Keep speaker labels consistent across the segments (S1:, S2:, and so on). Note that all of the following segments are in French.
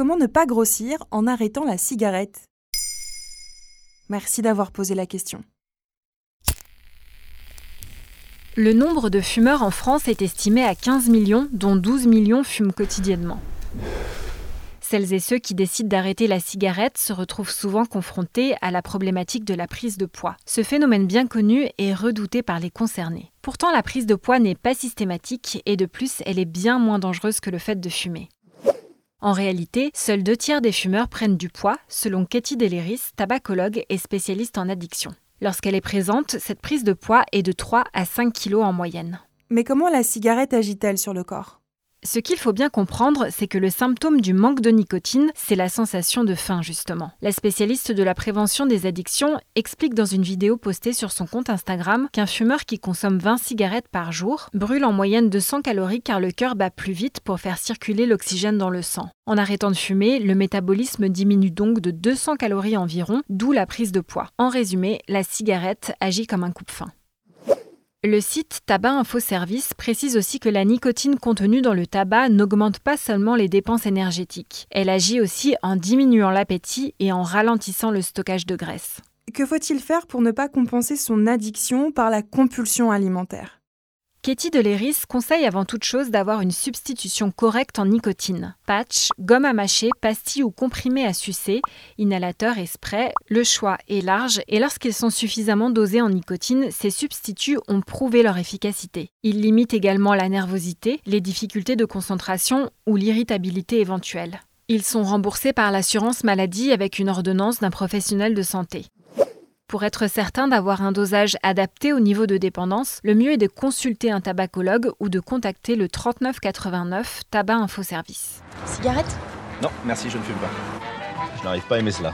S1: Comment ne pas grossir en arrêtant la cigarette? Merci d'avoir posé la question.
S2: Le nombre de fumeurs en France est estimé à 15 millions, dont 12 millions fument quotidiennement. Celles et ceux qui décident d'arrêter la cigarette se retrouvent souvent confrontés à la problématique de la prise de poids. Ce phénomène bien connu est redouté par les concernés. Pourtant, la prise de poids n'est pas systématique et de plus, elle est bien moins dangereuse que le fait de fumer. En réalité, seuls deux tiers des fumeurs prennent du poids, selon Katie Deleris, tabacologue et spécialiste en addiction. Lorsqu'elle est présente, cette prise de poids est de 3 à 5 kilos en moyenne.
S1: Mais comment la cigarette agit-elle sur le corps?
S2: Ce qu'il faut bien comprendre, c'est que le symptôme du manque de nicotine, c'est la sensation de faim justement. La spécialiste de la prévention des addictions explique dans une vidéo postée sur son compte Instagram qu'un fumeur qui consomme 20 cigarettes par jour brûle en moyenne 200 calories car le cœur bat plus vite pour faire circuler l'oxygène dans le sang. En arrêtant de fumer, le métabolisme diminue donc de 200 calories environ, d'où la prise de poids. En résumé, la cigarette agit comme un coupe-faim. Le site Tabac Info Service précise aussi que la nicotine contenue dans le tabac n'augmente pas seulement les dépenses énergétiques. Elle agit aussi en diminuant l'appétit et en ralentissant le stockage de graisse.
S1: Que faut-il faire pour ne pas compenser son addiction par la compulsion alimentaire?
S2: Katie Deleris conseille avant toute chose d'avoir une substitution correcte en nicotine. Patch, gomme à mâcher, pastilles ou comprimés à sucer, inhalateur et spray, le choix est large et lorsqu'ils sont suffisamment dosés en nicotine, ces substituts ont prouvé leur efficacité. Ils limitent également la nervosité, les difficultés de concentration ou l'irritabilité éventuelle. Ils sont remboursés par l'assurance maladie avec une ordonnance d'un professionnel de santé. Pour être certain d'avoir un dosage adapté au niveau de dépendance, le mieux est de consulter un tabacologue ou de contacter le 3989 Tabac Info Service.
S3: Cigarette?
S4: Non, merci, je ne fume pas. Je n'arrive pas à aimer cela.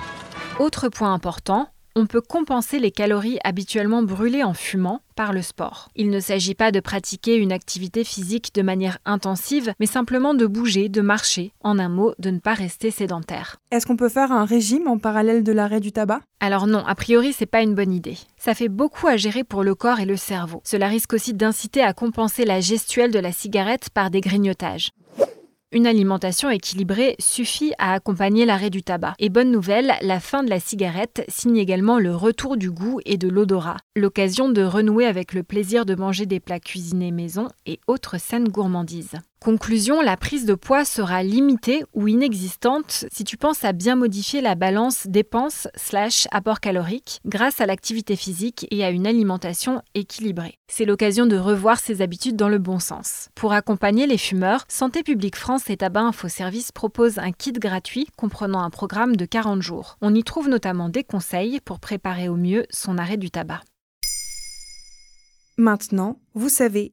S2: Autre point important, on peut compenser les calories habituellement brûlées en fumant par le sport. Il ne s'agit pas de pratiquer une activité physique de manière intensive, mais simplement de bouger, de marcher, en un mot, de ne pas rester sédentaire.
S1: Est-ce qu'on peut faire un régime en parallèle de l'arrêt du tabac?
S2: Alors non, a priori c'est pas une bonne idée. Ça fait beaucoup à gérer pour le corps et le cerveau. Cela risque aussi d'inciter à compenser la gestuelle de la cigarette par des grignotages. Une alimentation équilibrée suffit à accompagner l'arrêt du tabac. Et bonne nouvelle, la fin de la cigarette signe également le retour du goût et de l'odorat, l'occasion de renouer avec le plaisir de manger des plats cuisinés maison et autres saines gourmandises. Conclusion, la prise de poids sera limitée ou inexistante si tu penses à bien modifier la balance dépenses slash apport calorique grâce à l'activité physique et à une alimentation équilibrée. C'est l'occasion de revoir ses habitudes dans le bon sens. Pour accompagner les fumeurs, Santé publique France et Tabac Info Service proposent un kit gratuit comprenant un programme de 40 jours. On y trouve notamment des conseils pour préparer au mieux son arrêt du tabac.
S1: Maintenant, vous savez